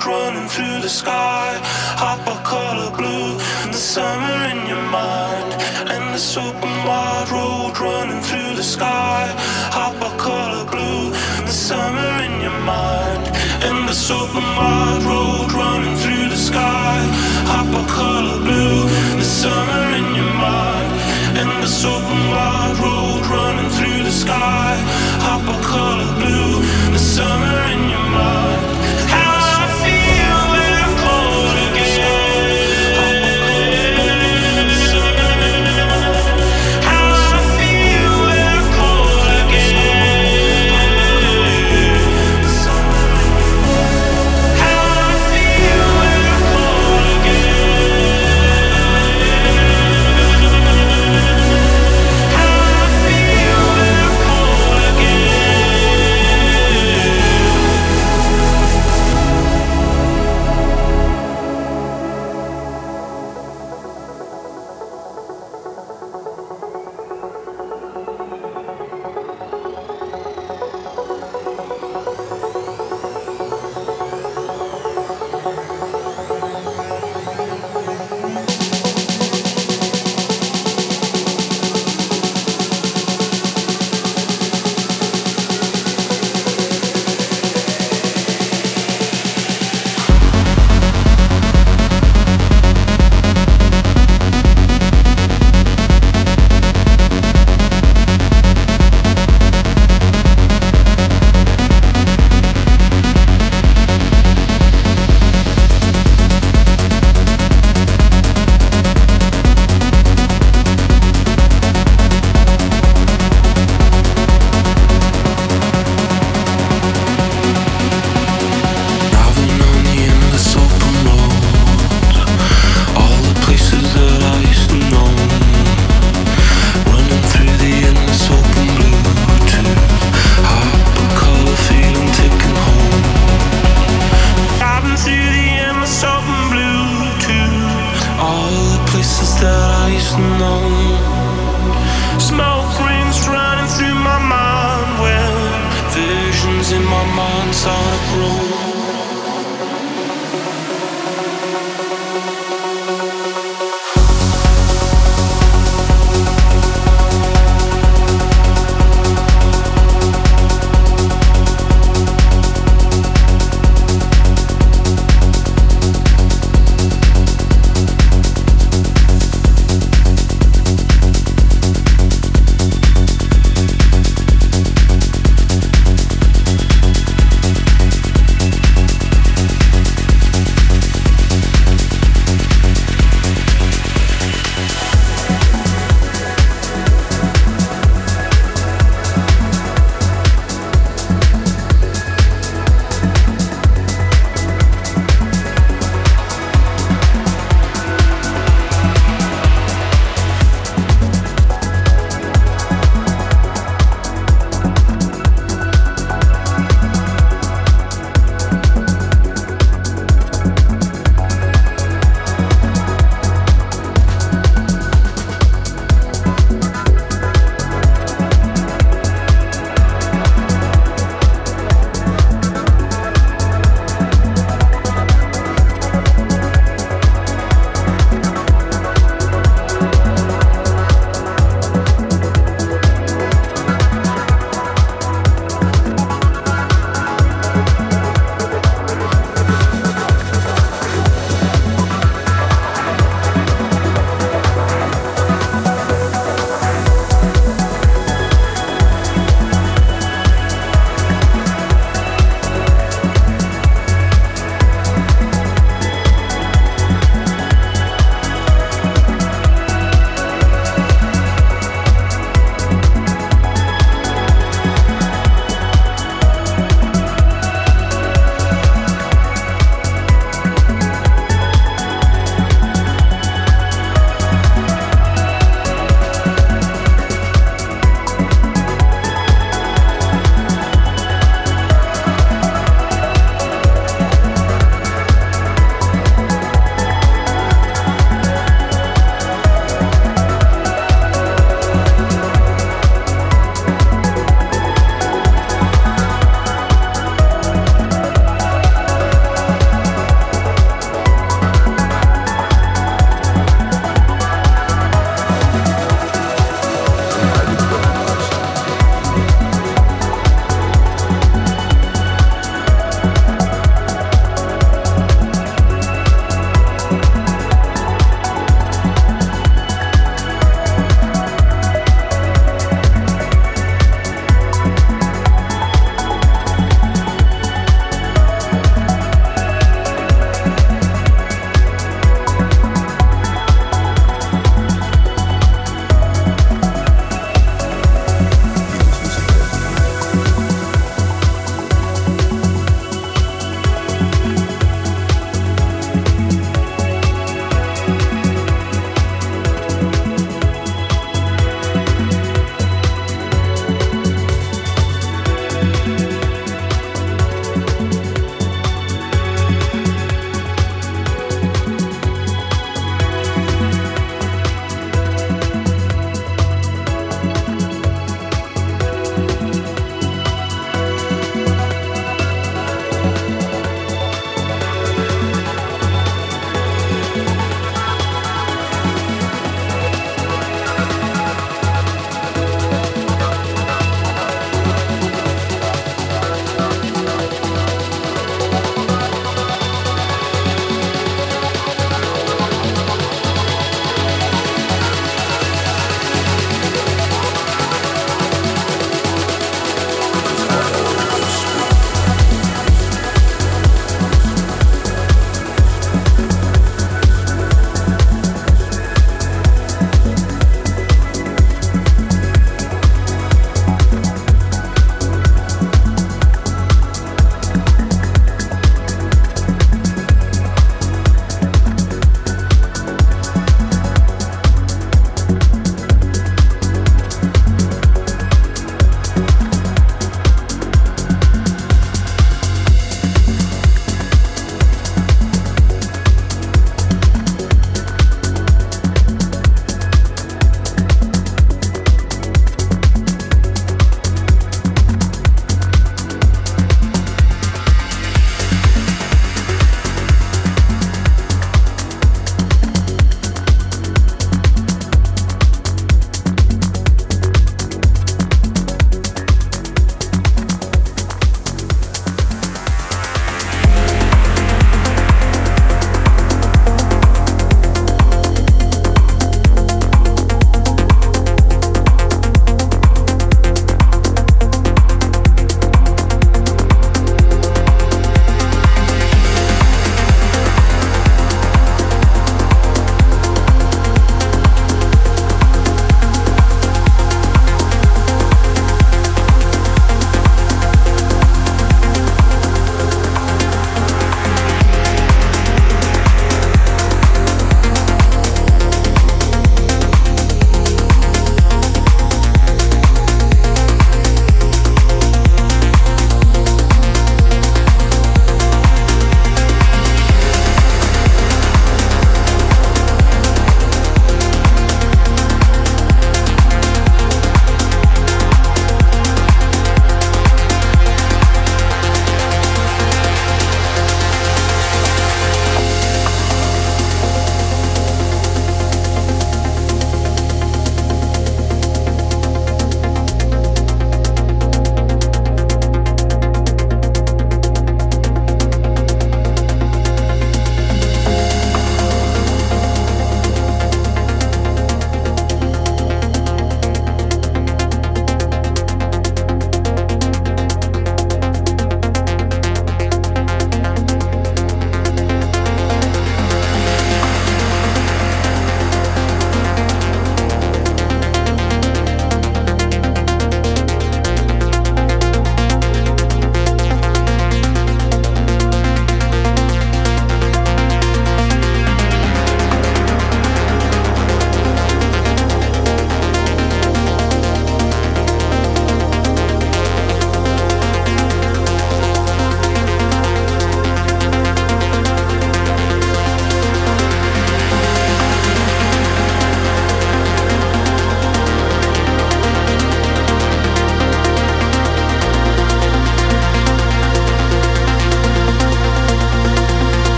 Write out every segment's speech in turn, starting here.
road running through the sky. Hopper color blue, the summer in your mind. And the open wide road running through the sky. Hopper color blue, the summer in your mind. And the open wide road running through the sky. Hopper color blue, the summer in your mind. And the open wide road running through the sky. Hopper color blue, the summer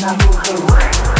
now.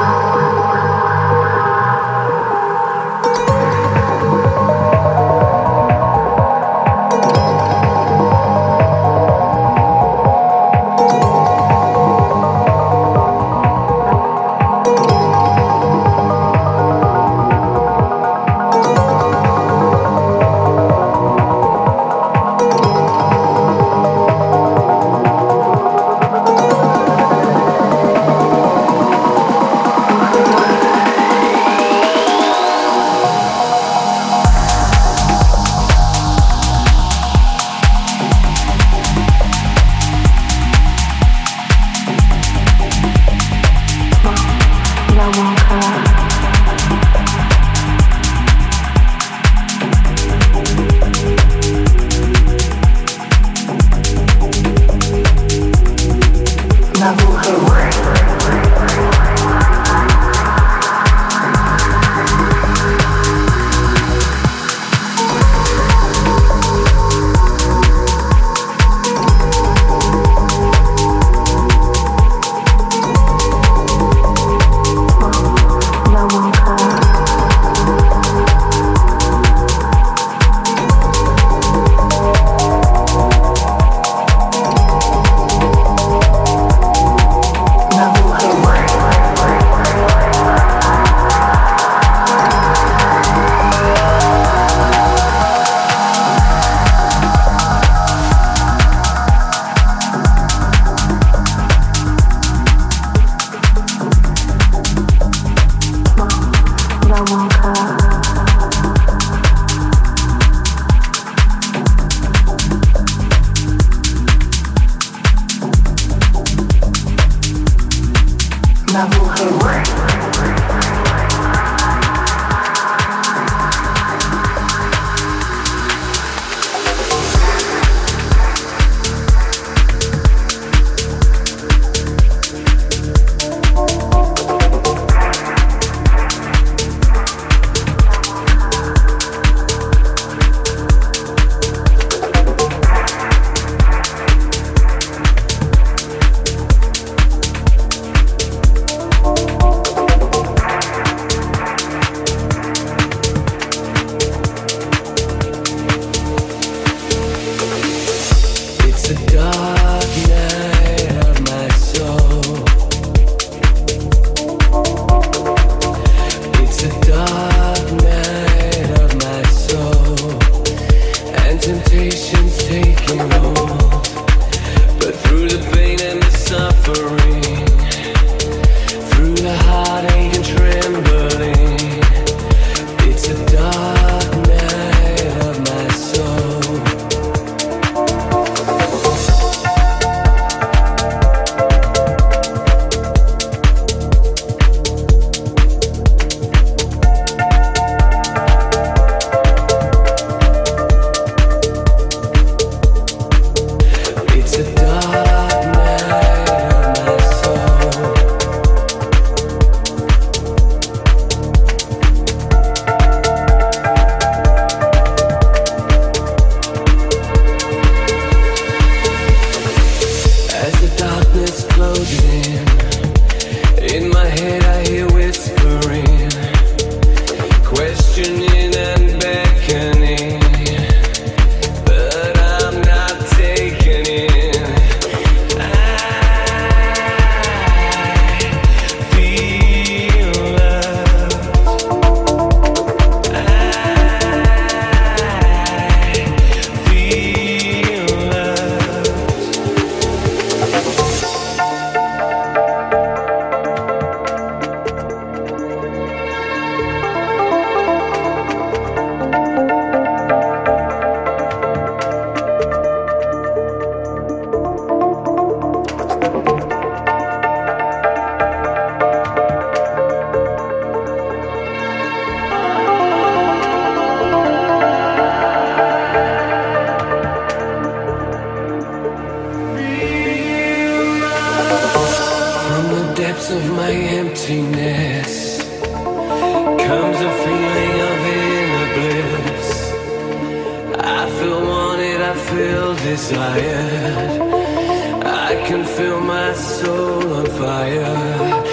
can feel my soul on fire.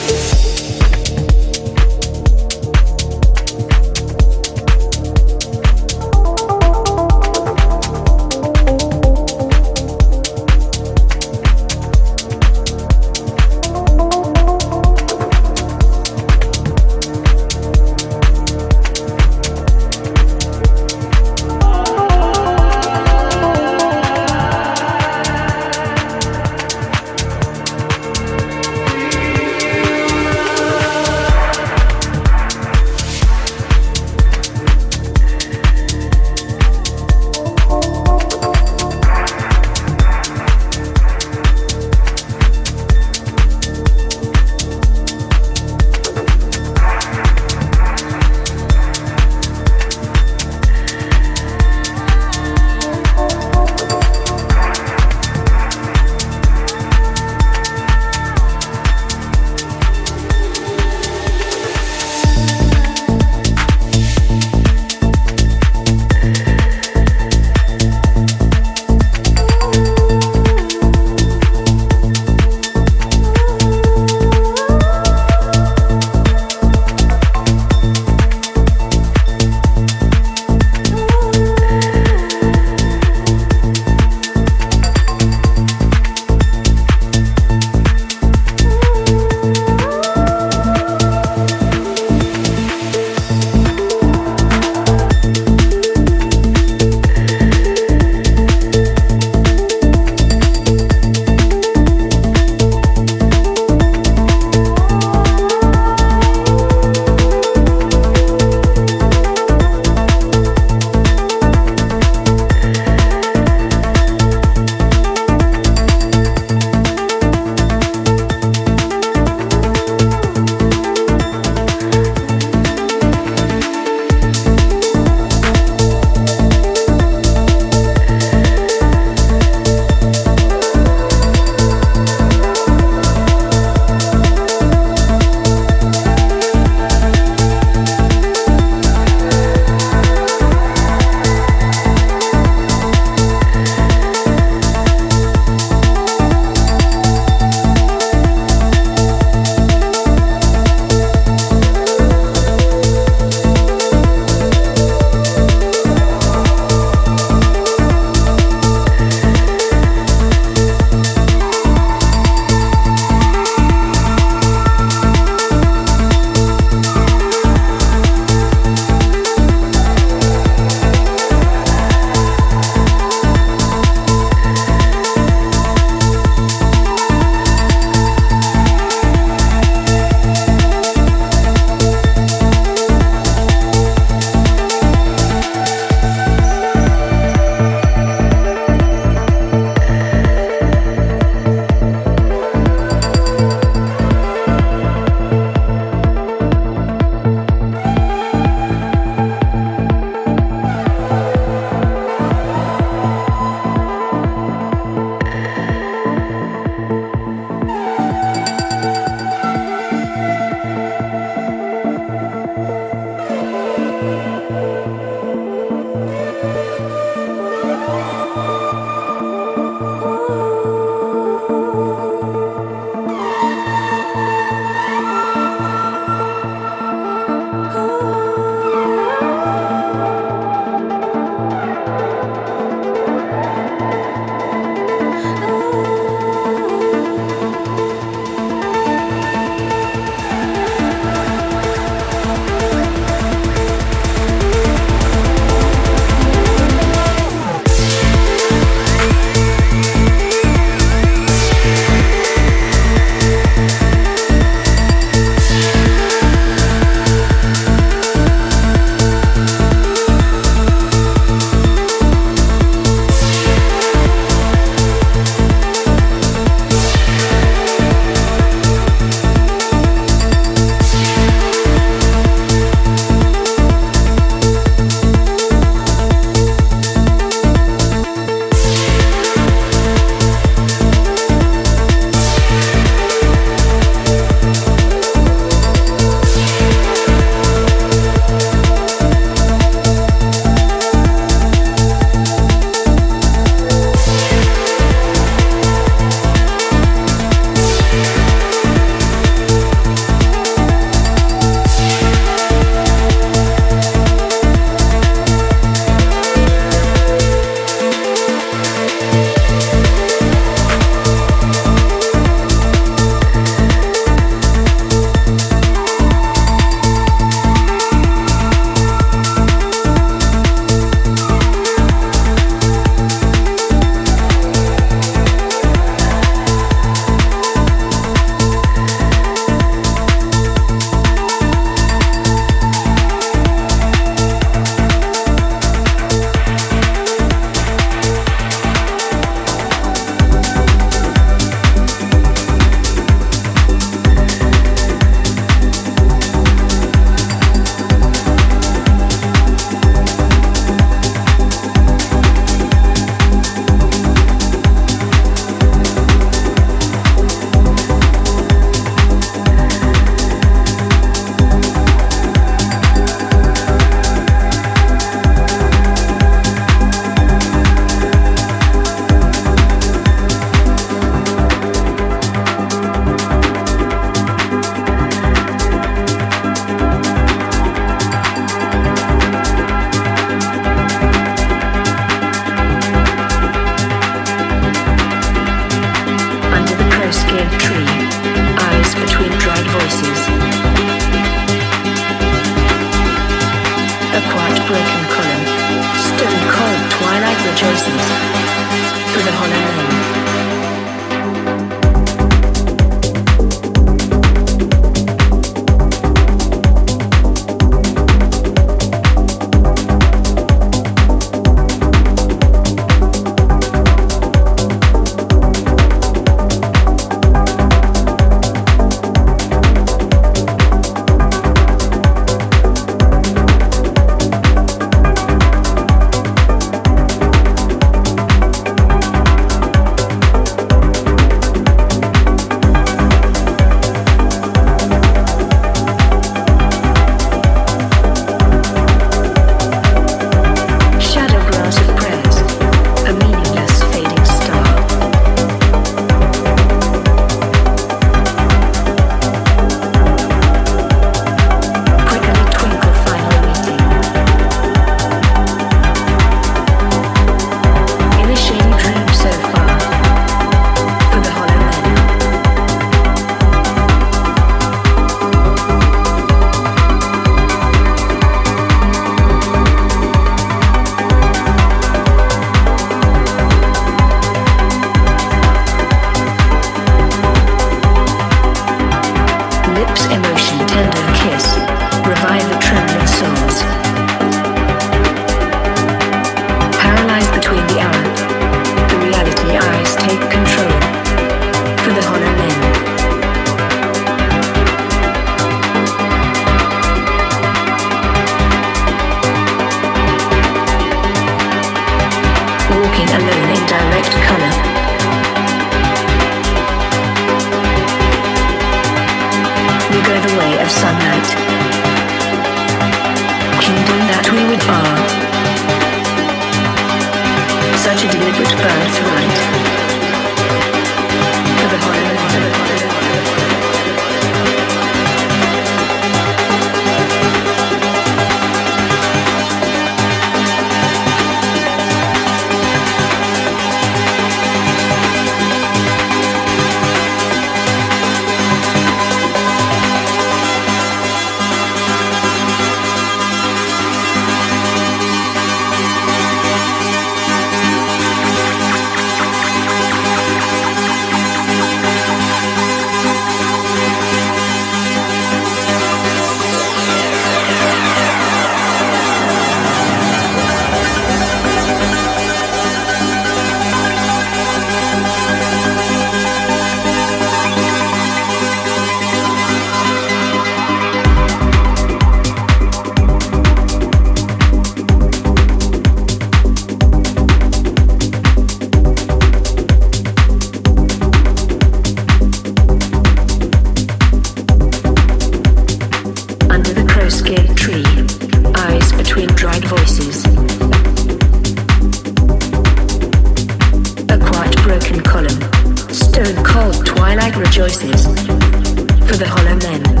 בכל אמת.